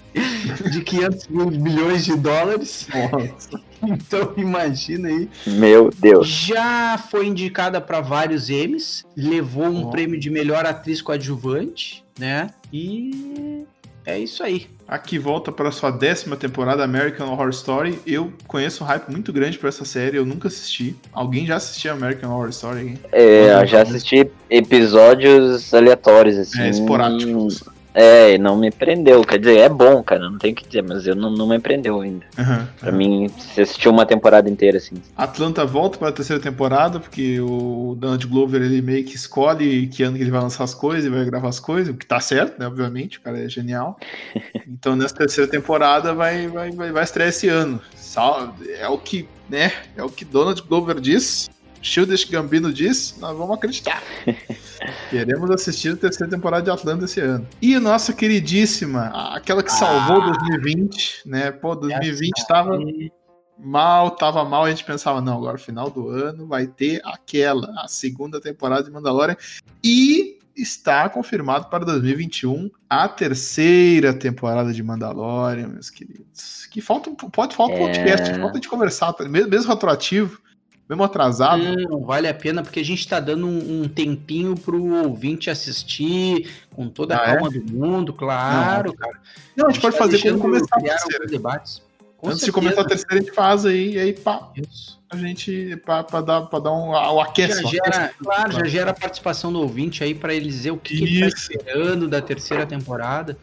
de 500 mil milhões de dólares. Nossa. Então imagina aí. Meu Deus. Já foi indicada para vários Emmys, levou um oh. prêmio de melhor atriz coadjuvante, né? E é isso aí. Aqui volta para sua décima temporada American Horror Story. Eu conheço um hype muito grande para essa série, eu nunca assisti. Alguém já assistiu American Horror Story? É, eu já assisti episódios aleatórios, assim. É, esporádicos. É, não me prendeu. Quer dizer, é bom, cara, não tem que dizer, mas eu não, não me prendeu ainda. Uhum, pra uhum. mim, você assistiu uma temporada inteira, assim. Atlanta volta pra terceira temporada, porque o Donald Glover, ele meio que escolhe que ano que ele vai lançar as coisas e vai gravar as coisas, o que tá certo, né, obviamente, o cara é genial. *laughs* então, nessa terceira temporada, vai, vai, vai, vai estrear esse ano. É o que, né, é o que Donald Glover diz. Childish Gambino diz, nós vamos acreditar. *laughs* Queremos assistir a terceira temporada de Atlanta esse ano. E nossa queridíssima, aquela que salvou ah, 2020, né? Pô, 2020 tava mal, tava mal, a gente pensava, não, agora final do ano vai ter aquela, a segunda temporada de Mandalorian. E está confirmado para 2021 a terceira temporada de Mandalorian, meus queridos. Que falta, pode falta um é... podcast, falta de conversar, mesmo, mesmo retroativo mesmo atrasado. Não, vale a pena, porque a gente está dando um, um, tempinho pro ouvinte assistir com toda a ah, calma é? do mundo, claro, não, cara. Não, a gente, a gente pode tá fazer quando começar a terceira. debates. Com Antes certeza. de começar a terceira, a gente faz aí, e aí, pá. Isso. A gente, pra, dar, pra dar um, um aquece. Já gera, claro, já gera a participação do ouvinte aí para ele dizer o que, que ele tá esperando da terceira temporada.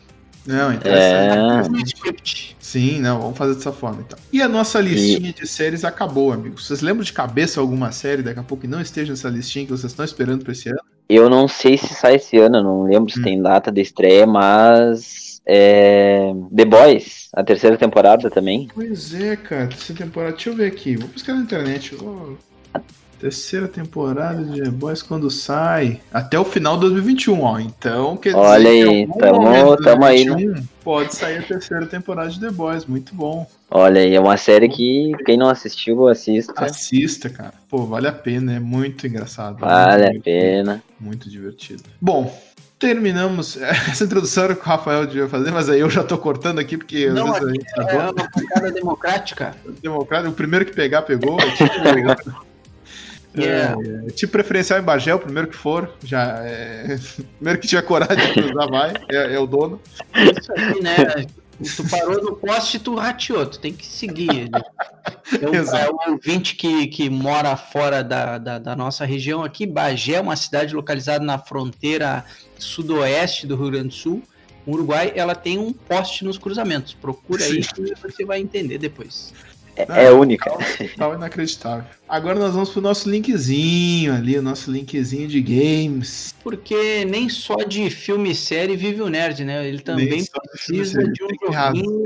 Não, interessante. É... Sim, não, vamos fazer dessa forma então. E a nossa listinha e... de séries acabou, amigos. Vocês lembram de cabeça alguma série daqui a pouco que não esteja nessa listinha que vocês estão esperando para esse ano? Eu não sei se sai esse ano, não lembro se hum. tem data de estreia, mas é... The Boys, a terceira temporada também. Pois é, cara, terceira temporada. Deixa eu ver aqui, vou buscar na internet. Vou... Terceira temporada de The Boys quando sai. Até o final de 2021, ó. Então, quer dizer. Olha aí, tamo, tamo aí. Né? Pode sair a terceira temporada de The Boys, muito bom. Olha aí, é uma série que quem não assistiu, assista. Assista, cara. Pô, vale a pena, é muito engraçado. Vale muito, a pena. Muito divertido. Bom, terminamos *laughs* essa introdução era que o Rafael devia fazer, mas aí eu já tô cortando aqui porque não, às vezes a gente tá é uma bancada democrática. Democrática, o primeiro que pegar pegou. *laughs* Yeah. É, tipo preferencial em Bagé, o primeiro que for, já é... *laughs* primeiro que tiver coragem de cruzar vai, é, é o dono. Isso aí, né? Tu parou no poste tu rateou, tu tem que seguir ele. *laughs* Eu, é um ouvinte que, que mora fora da, da, da, nossa região aqui. Bagé é uma cidade localizada na fronteira sudoeste do Rio Grande do Sul. O Uruguai, ela tem um poste nos cruzamentos. Procura aí que você vai entender depois. É, é única. Tal, inacreditável. Agora nós vamos pro nosso linkzinho ali, o nosso linkzinho de games. Porque nem só de filme e série vive o nerd, né? Ele também precisa de, de um joguinho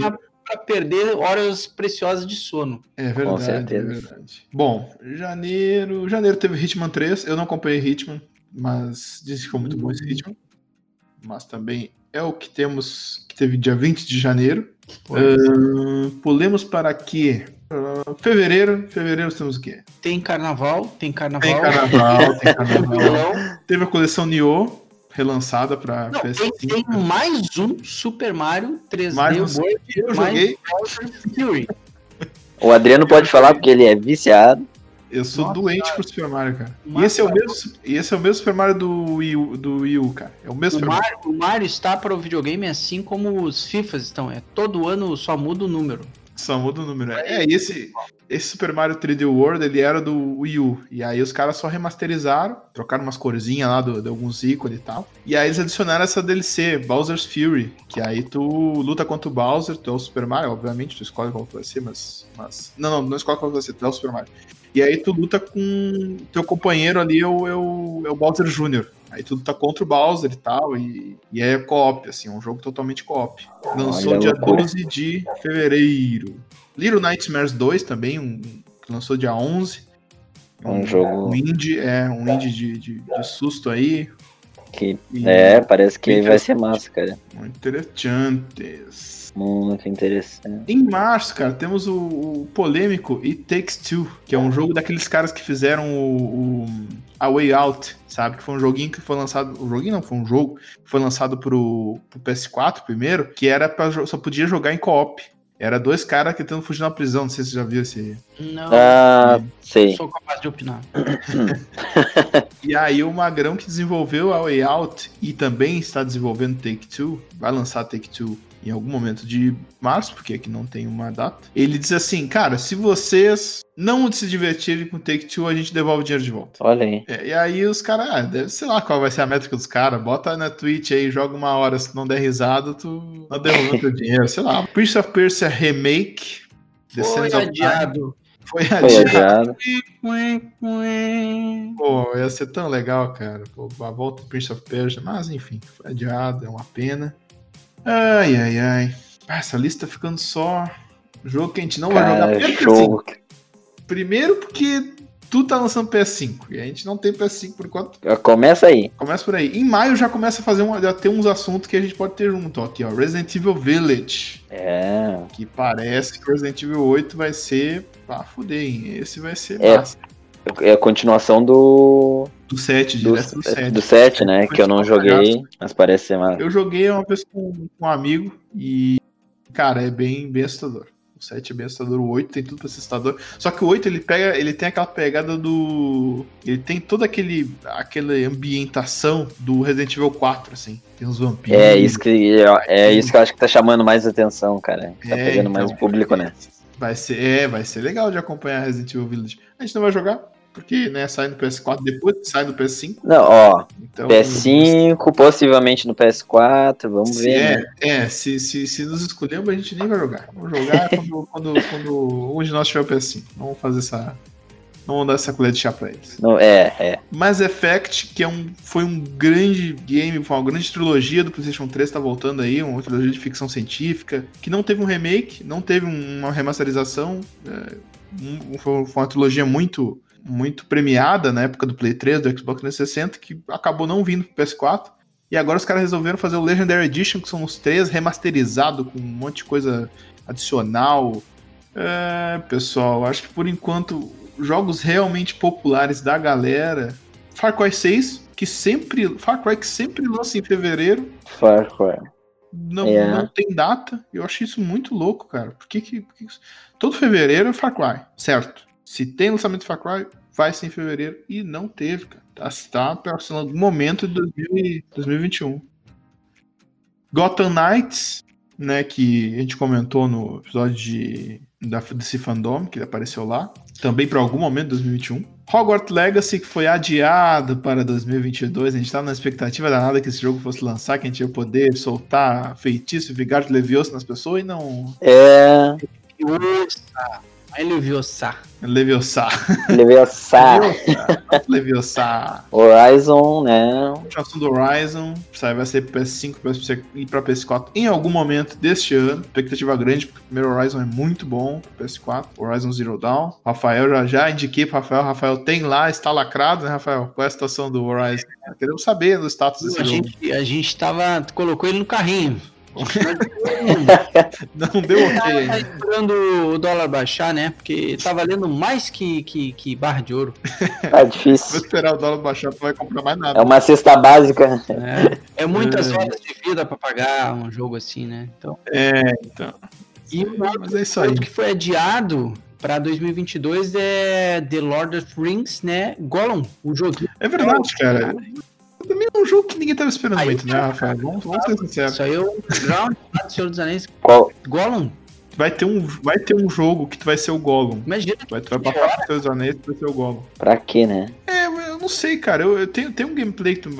pra, pra, perder horas preciosas de sono. É verdade, Com certeza. É verdade. Bom, janeiro. Janeiro teve Hitman 3. Eu não acompanhei Hitman, mas disse que foi muito bom esse Hitman. Mas também é o que temos, que teve dia 20 de janeiro. Uh, pulemos para aqui. Uh, fevereiro. Fevereiro temos o quê? Tem carnaval, tem carnaval. Tem carnaval, *laughs* tem carnaval. Teve a coleção Nioh, relançada para PS5. Tem, tem mais um Super Mario 3D mais um World, eu joguei. Fury. O Adriano pode falar porque ele é viciado. Eu sou Nossa, doente cara. por Super Mario, cara. E esse, é o mesmo, e esse é o mesmo Super Mario do Wii U, do Wii U cara. É o mesmo o Mario, o Mario está para o videogame assim como os FIFAs estão. É todo ano só muda o número. Só muda o número. É, é e esse, esse Super Mario 3D World, ele era do Wii U. E aí os caras só remasterizaram, trocaram umas corzinhas lá do, de alguns ícones e tal. E aí eles adicionaram essa DLC, Bowser's Fury. Que aí tu luta contra o Bowser, tu é o Super Mario, obviamente, tu escolhe qual vai ser, mas, mas. Não, não, não escolhe qual vai ser, tu é o Super Mario. E aí tu luta com teu companheiro ali, é o, é o, é o Bowser Jr. Aí tu luta contra o Bowser e tal, e, e é co-op, assim, um jogo totalmente co-op. Lançou dia loucura. 12 de fevereiro. Little Nightmares 2 também, um, que lançou dia 11. Um, um jogo... Um indie, é, um indie de, de, de susto aí. Que, e, é, parece que vai ser massa, cara. Muito interessantes. Muito interessante. Em março, cara, temos o, o, polêmico It Takes Two, que é um jogo daqueles caras que fizeram o, o, A Way Out, sabe? Que foi um joguinho que foi lançado. O joguinho não, foi um jogo que foi lançado pro, pro PS4 primeiro, que era pra, só podia jogar em co-op. Era dois caras tentando fugir na prisão, não sei se você já viu esse. Não, ah, sei. sou capaz de opinar. *laughs* e aí o Magrão que desenvolveu a Way Out e também está desenvolvendo Take Two, vai lançar Take Two em algum momento de março, porque aqui não tem uma data. Ele diz assim, cara, se vocês não se divertirem com Take Two, a gente devolve o dinheiro de volta. Olha aí. É, e aí os caras, ah, deve, sei lá qual vai ser a métrica dos caras, bota na Twitch aí, joga uma hora, se não der risada, tu não devolve teu dinheiro, sei lá. Prince of Persia Remake. Foi adiado. Foi adiado. Pô, ia ser tão legal, cara. Pô, a volta do Prince of Persia, mas enfim, foi adiado, é uma pena. Ai, ai, ai. Ah, essa lista tá ficando só jogo que a gente não Cara, vai jogar. Primeiro, jogo. Assim, primeiro porque tu tá lançando PS5 e a gente não tem PS5 por enquanto. Começa aí. Começa por aí. Em maio já começa a fazer um, já tem uns assuntos que a gente pute ter junto. Ó, aqui, ó, Resident Evil Village. É. Que parece que Resident Evil 8 vai ser. Ah, fuder, hein? Esse vai ser é. massa. É a continuação do. Do 7, do, direto do 7. Do 7, né? Que eu não joguei, mas parece ser massa. Eu joguei uma vez com, um amigo e, cara, é bem, bem assustador. O 7 é bem assustador, o 8 tem tudo pra ser assustador. Só que o 8 ele pega, ele tem aquela pegada do. Ele tem toda aquele, aquela ambientação do Resident Evil 4, assim. Tem uns vampiros. É isso que, é isso que eu acho que tá chamando mais atenção, cara. Tá é, pegando mais então, o público, né? Vai ser, é, vai ser legal de acompanhar Resident Evil Village. A gente não vai jogar, porque né, sai no PS4 depois sai no PS5. Não, ó. Então, PS5, possivelmente no PS4, vamos ver. É, né? é se, se, se nos escolhermos, a gente nem vai jogar. Vamos jogar *laughs* quando, quando, quando um de nós tiver o PS5. Vamos fazer essa. Vamos dar essa colher de chá pra eles. Não, é, é. Mass Effect, que é um, foi um grande game, foi uma grande trilogia do PlayStation 3, tá voltando aí, uma trilogia de ficção científica, que não teve um remake, não teve uma remasterização. É, um, foi uma trilogia muito muito premiada na época do Play 3, do Xbox 360, que acabou não vindo pro PS4. E agora os caras resolveram fazer o Legendary Edition, que são os três remasterizado com um monte de coisa adicional. É, pessoal, acho que por enquanto jogos realmente populares da galera, Far Cry 6, que sempre, Far Cry que sempre lança em fevereiro. Far Cry. Não, yeah. não tem data. Eu acho isso muito louco, cara. Por que que, por que todo fevereiro é Far Cry, certo? Se tem lançamento de Far Cry, vai ser em fevereiro e não teve, cara. Tá, tá passando algum momento de 2021. Gotham Knights, né, que a gente comentou no episódio de, da, desse fandom, que apareceu lá, também para algum momento de 2021. Hogwarts Legacy, que foi adiado para 2022, a gente estava na expectativa danada que esse jogo fosse lançar, que a gente ia poder soltar feitiço e Levioso nas pessoas e não... É... Vai Leviosa. Leviosa. Leviosa. Leviosa. Horizon, né? Continuação do Horizon. Vai ser PS5 e para PS4 em algum momento deste ano. Expectativa grande, porque o primeiro Horizon é muito bom pro PS4. Horizon Zero Dawn. Rafael, já, já indiquei pro Rafael. Rafael tem lá, está lacrado, né, Rafael? Qual é a situação do Horizon? Queremos saber do status desse a jogo. Gente, a gente tava, colocou ele no carrinho. *laughs* não deu ok. Tá esperando o dólar baixar, né? Porque tá valendo mais que, que, que barra de ouro. É difícil. Vou esperar o dólar baixar, tu vai comprar mais nada. É uma cesta básica. É, é muitas é. horas de vida pra pagar um jogo assim, né? Então... É, então. E o Mas é isso aí. que foi adiado para 2022 é The Lord of Rings, né? Gollum, o jogo. É verdade, cara também é um jogo que ninguém tava esperando aí, muito, né, Rafael? Vamos, vamos ser sinceros. Isso aí é um round Senhor dos Anéis. Qual? Gollum. Vai ter, um, vai ter um jogo que tu vai ser o Gollum. Imagina. Vai, tu vai passar pro Seus Anéis e vai ser o Gollum. Pra quê, né? É, eu não sei, cara. Eu, eu tenho, tenho um gameplay que tu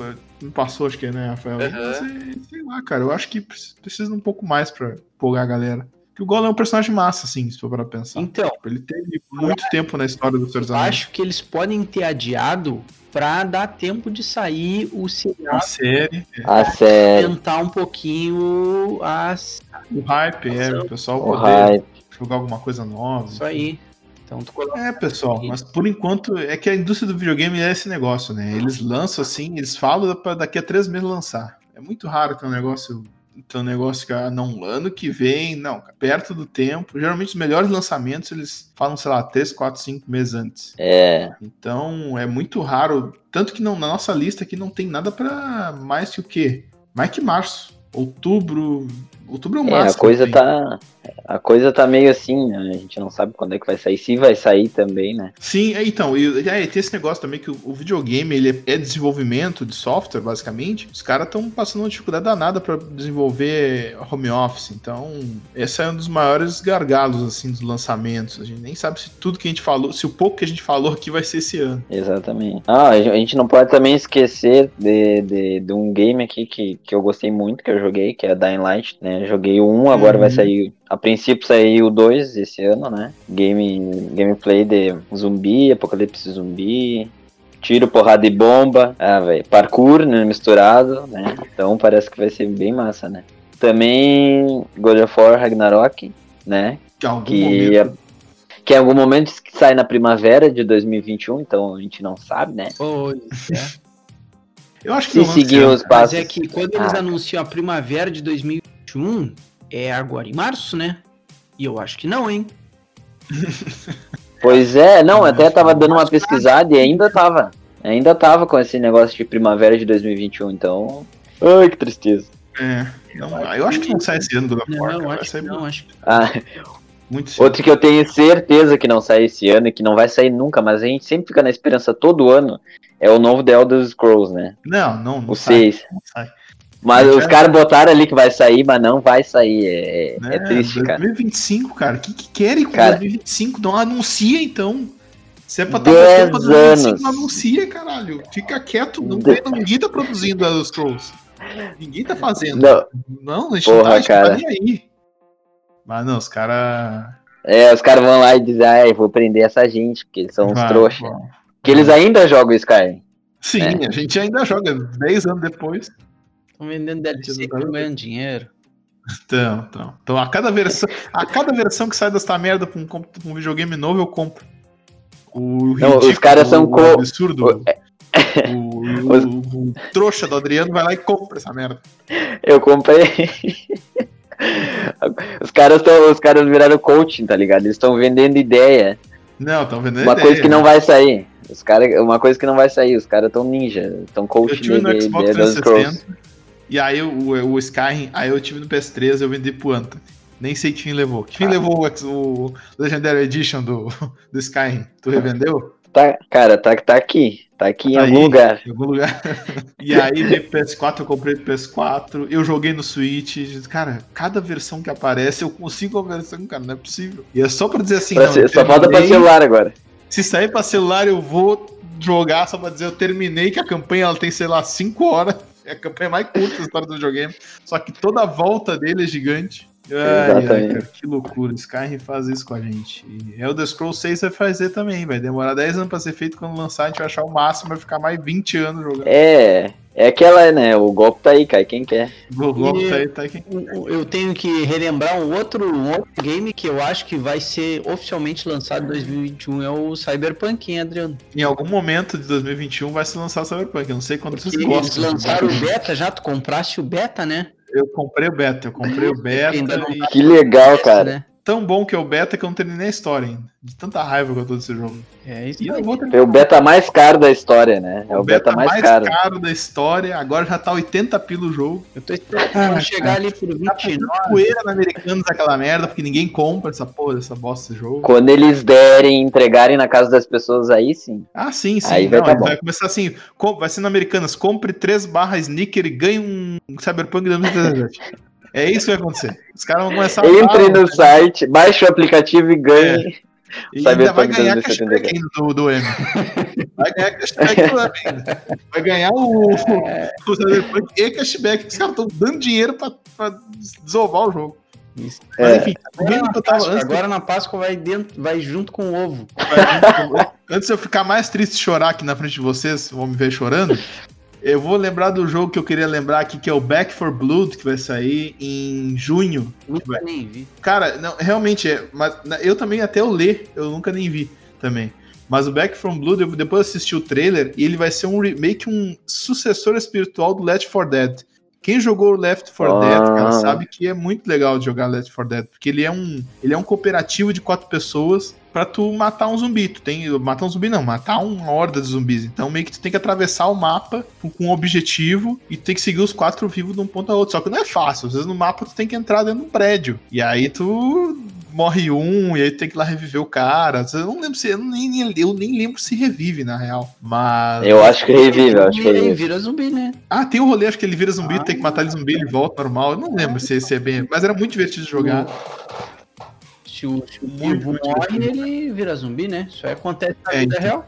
me passou, acho que é, né, Rafael? Uhum. Sei, sei, lá, cara. Eu acho que precisa um pouco mais pra empolgar a galera. Que o Gollum é um personagem massa, assim, se for para pensar. Então. Ele teve muito tempo na história do Senhor dos Anéis. Acho que eles podem ter adiado para dar tempo de sair o seriado. A série. A série. Tentar um pouquinho as... o hype, é, o pessoal o poder hype. jogar alguma coisa nova. Isso aí. Então, é, pessoal, mas por enquanto é que a indústria do videogame é esse negócio, né? Eles lançam assim, eles falam para daqui a três meses lançar. É muito raro ter um negócio então, negócio que, ah, não, ano que vem, não, perto do tempo. Geralmente, os melhores lançamentos eles falam, sei lá, 3, 4, 5 meses antes. É. Então, é muito raro. Tanto que não, na nossa lista aqui não tem nada para mais que o quê? Mais que março. Outubro, Outubro é o máximo. É, a coisa tá. A coisa tá meio assim, né? A gente não sabe quando é que vai sair, se vai sair também, né? Sim, é, então, e, é, tem esse negócio também que o, o videogame ele é, é desenvolvimento de software, basicamente. Os caras estão passando uma dificuldade danada para desenvolver home office. Então, esse é um dos maiores gargalos, assim, dos lançamentos. A gente nem sabe se tudo que a gente falou, se o pouco que a gente falou aqui vai ser esse ano. Exatamente. Ah, a gente não pode também esquecer de, de, de um game aqui que, que eu gostei muito, que eu joguei, que é Dying Light, né? Joguei Joguei o 1, agora uhum. vai sair. A princípio saiu o 2 esse ano, né? Game, gameplay de zumbi, apocalipse zumbi, tiro, porrada e bomba. Ah, velho. Parkour né, misturado, né? Então parece que vai ser bem massa, né? Também God of War Ragnarok, né? Que, é, que em algum momento sai na primavera de 2021, então a gente não sabe, né? Pois é. Eu acho que Se seguir os passos. Mas é que quando eles ah. anunciam a primavera de 2021, 2021 é agora em março, né? E eu acho que não, hein? *laughs* Pois é, não, até tava dando uma pesquisada e ainda tava. Ainda tava com esse negócio de primavera de 2021, então. Ai, que tristeza. É, não, eu acho que não sai esse ano do Não, não acho que não, acho que... Ah, muito cedo. Outro que eu tenho certeza que não sai esse ano e que não vai sair nunca, mas a gente sempre fica na esperança todo ano, é o novo The Elder Scrolls, né? Não, não, não o sai, 6. Não sai. Mas os caras botaram ali que vai sair, mas não vai sair. É, é, é triste, 2025, cara. 2025, cara. O que, que querem com cara, 2025? Não anuncia, então. Se é pra estar tá pra 2025, não anuncia, caralho. Fica quieto. Não, de... ninguém tá produzindo os Scrolls. Ninguém tá fazendo. Não, não a gente Porra, não tá, cara. tá nem aí. Mas não, os caras. É, os caras vão lá e dizem, ai, vou prender essa gente, porque eles são uns trouxas. Que eles ainda jogam Sky. Sim, é. a gente ainda joga 10 anos depois. Estão vendendo DLC e ganhando dinheiro. Então, então. Então, a cada versão, a cada versão que sai dessa merda pra um, pra um videogame novo, eu compro. O Não, os caras são o, absurdo. O, o, o, o, trouxa do Adriano vai lá e compra essa merda. Eu comprei. os caras estão, os caras viraram coaching, tá ligado? Eles estão vendendo ideia. Não, estão vendendo uma ideia. coisa que não vai sair. Os cara, uma coisa que não vai sair. Os caras estão ninja, estão coaching de ideia das Scrolls. E aí o, o Skyrim, aí eu tive no PS3, eu vendi pro Anta. Nem sei quem levou. Quem ah. levou o, o, Legendary Edition do, do Skyrim? Tu revendeu? tá, cara, tá, tá aqui. Tá aqui em algum lugar. Em algum lugar. *laughs* e aí veio PS4, eu comprei PS4, eu joguei no Switch. Cara, cada versão que aparece, eu consigo a versão, cara, não é possível. E é só pra dizer assim, pra não, ser, Só falta pra celular agora. Se sair pra celular, eu vou jogar só pra dizer, eu terminei, que a campanha ela tem, sei lá, 5 horas. É a campanha mais curta da história do videogame. Só que toda a volta dele é gigante. Ai, ai, cara, que loucura. Skyrim faz isso com a gente. E Elder Scrolls 6 vai fazer também. Vai demorar 10 anos pra ser feito. Quando lançar, a gente vai achar o máximo. Vai ficar mais 20 anos jogando. É, é aquela, né? O golpe tá aí, cai quem quer. O golpe tá aí, tá aí quem Eu tenho que relembrar um outro, um outro game que eu acho que vai ser oficialmente lançado em 2021. É o Cyberpunk, hein, Adriano? Em algum momento de 2021 vai se lançar o Cyberpunk. Eu não sei quando vocês gostam. Eles lançaram o beta já. Tu compraste o beta, né? Eu comprei o beta, eu comprei o *laughs* beta. E... Que legal, cara. Tão bom que é o beta que eu não terminei a história ainda. De tanta raiva que eu tô desse jogo. É isso É o beta mais caro da história, né? É o, o beta, beta, mais, mais caro. caro da história. Agora já tá 80 pila o jogo. Eu tô esperando ah, chegar ali por 29. Tá poeira na Americanos aquela merda, porque ninguém compra essa porra, essa bosta de jogo. Quando eles derem, entregarem na casa das pessoas, aí sim. Ah, sim, sim. Aí vai, não, tá vai começar assim, vai ser na Americanas, compre três barras sneaker e ganhe um Cyberpunk 2017. É isso que vai acontecer. Os caras vão começar a. Entre no site, baixe o aplicativo e ganhe. É. E ainda vai ganhar cashback ainda do, do M. Vai ganhar cashback do M ainda. Vai ganhar o, o Cyberpunk e cashback. Os caras estão dando dinheiro pra, pra desovar o jogo. Isso. Mas é. enfim, agora, na Páscoa, agora na Páscoa vai, dentro, vai junto com o ovo. Vai, antes de eu ficar mais triste e chorar aqui na frente de vocês, vão me ver chorando, eu vou lembrar do jogo que eu queria lembrar aqui, que é o Back for Blood, que vai sair em junho. Nunca nem vi. Cara, não, realmente, é, mas eu também até eu ler, eu nunca nem vi também. Mas o Back from Blood, eu depois assisti o trailer e ele vai ser um que um sucessor espiritual do Left 4 Dead. Quem jogou Left 4 ah. Dead, cara, sabe que é muito legal de jogar Left 4 Dead, porque ele é um, ele é um cooperativo de quatro pessoas para tu matar um zumbi. Tu tem. Matar um zumbi não, matar uma horda de zumbis. Então meio que tu tem que atravessar o mapa com, um objetivo e tu tem que seguir os quatro vivos de um ponto a outro. Só que não é fácil. Às vezes no mapa tu tem que entrar dentro de um prédio. E aí tu morre um, e aí tem que ir lá reviver o cara. Eu não lembro se. Eu nem, eu nem lembro se revive, na real. Mas. Eu acho que revive, eu acho que ele vira zumbi, né? Ah, tem o um rolê, acho que ele vira zumbi, ah, tem que matar ele zumbi, ele volta normal. Eu não lembro se, se é bem. Mas era muito divertido de jogar. Se o, se o morre, ele vira zumbi, né? Isso aí acontece na é, vida então.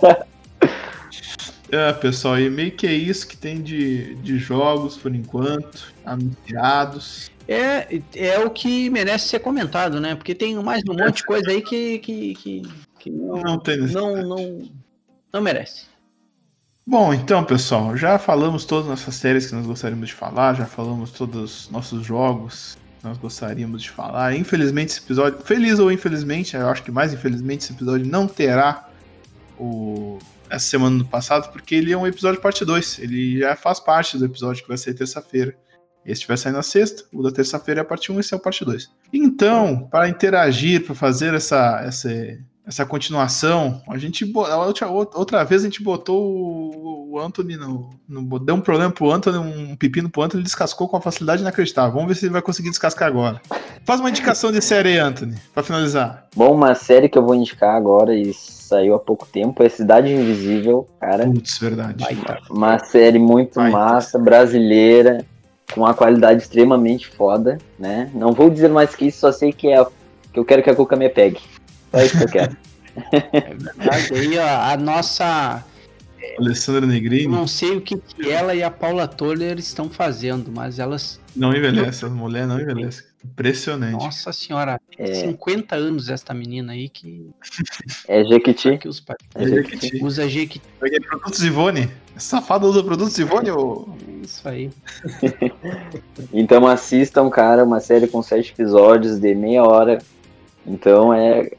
real. *laughs* é, pessoal, e meio que é isso que tem de, de jogos por enquanto, anunciados. É, é o que merece ser comentado, né? Porque tem mais um monte de coisa aí que, que, que, que não, não, tem não, não, não merece. Bom, então, pessoal, já falamos todas as nossas séries que nós gostaríamos de falar, já falamos todos os nossos jogos nós gostaríamos de falar. Infelizmente, esse episódio, feliz ou infelizmente, eu acho que mais infelizmente, esse episódio não terá o, essa semana do passado, porque ele é um episódio parte 2. Ele já faz parte do episódio que vai ser terça-feira. Esse vai sair na sexta, o da terça-feira é a parte 1, esse é o parte 2. Então, para interagir, para fazer essa, essa, essa continuação, a gente outra, outra vez a gente botou o Anthony no, no, deu um problema pro Anthony, um pepino pro Anthony, ele descascou com uma facilidade inacreditável. Vamos ver se ele vai conseguir descascar agora. Faz uma indicação de série aí, Anthony, para finalizar. Bom, uma série que eu vou indicar agora e saiu há pouco tempo é Cidade Invisível, cara. Putz, verdade. Uma série muito Vai, massa, brasileira, com uma qualidade extremamente foda, né? Não vou dizer mais que isso, só sei que é que eu quero que a Cuca me pegue. É isso que eu quero. *laughs* É verdade. Aí, ó, a nossa. Alessandra Negrini. não sei o que, que ela e a Paula Toller estão fazendo, mas elas. Não envelhece, a mulher não envelhece. Impressionante. Nossa senhora, é... 50 anos esta menina aí que. *laughs* É Jequiti. Que os pais... é Jequiti. Usa Jequiti. É produtos Ivone. Safado usa produtos Ivone ou. Isso aí. *laughs* então assistam, cara, uma série com sete episódios de meia hora. Então é,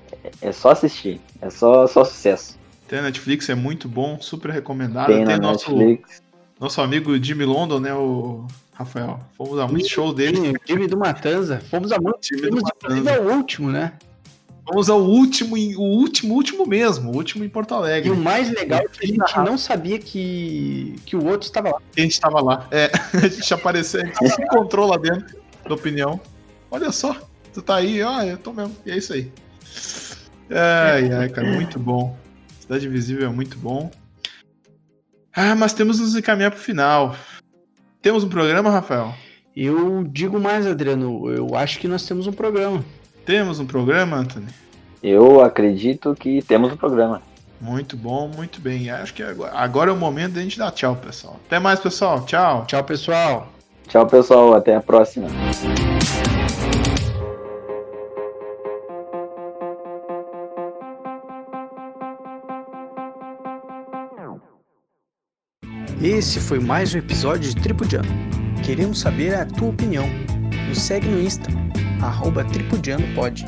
é só assistir. É só, só sucesso. Tem na Netflix, é muito bom, super recomendado. Tem, Tem nosso, Netflix. nosso amigo Jimmy London, né? O Rafael. Fomos a muito show dele. O time do Matanza. Fomos a muito. Time Fomos do ao último, né? Vamos ao último, o último, último mesmo, o último em Porto Alegre. E o mais legal é que a gente não sabia que, que o outro estava lá. A gente estava lá. É, *laughs* a gente apareceu, a gente se encontrou lá dentro, da opinião. Olha só, tu tá aí, ó, eu tô mesmo. E é isso aí. Ai, ai, cara, muito bom. Cidade Invisível é muito bom. Ah, mas temos nos encaminhar pro final. Temos um programa, Rafael? Eu digo mais, Adriano. Eu acho que nós temos um programa. Temos um programa, Anthony? Eu acredito que temos um programa. Muito bom, muito bem. Acho que agora, agora é o momento da gente dar tchau, pessoal. Até mais, pessoal. Tchau. Tchau, pessoal. Tchau, pessoal. Até a próxima. Esse foi mais um episódio de Tripudiano. Queremos saber a tua opinião. Nos segue no Insta, arroba tripudianopod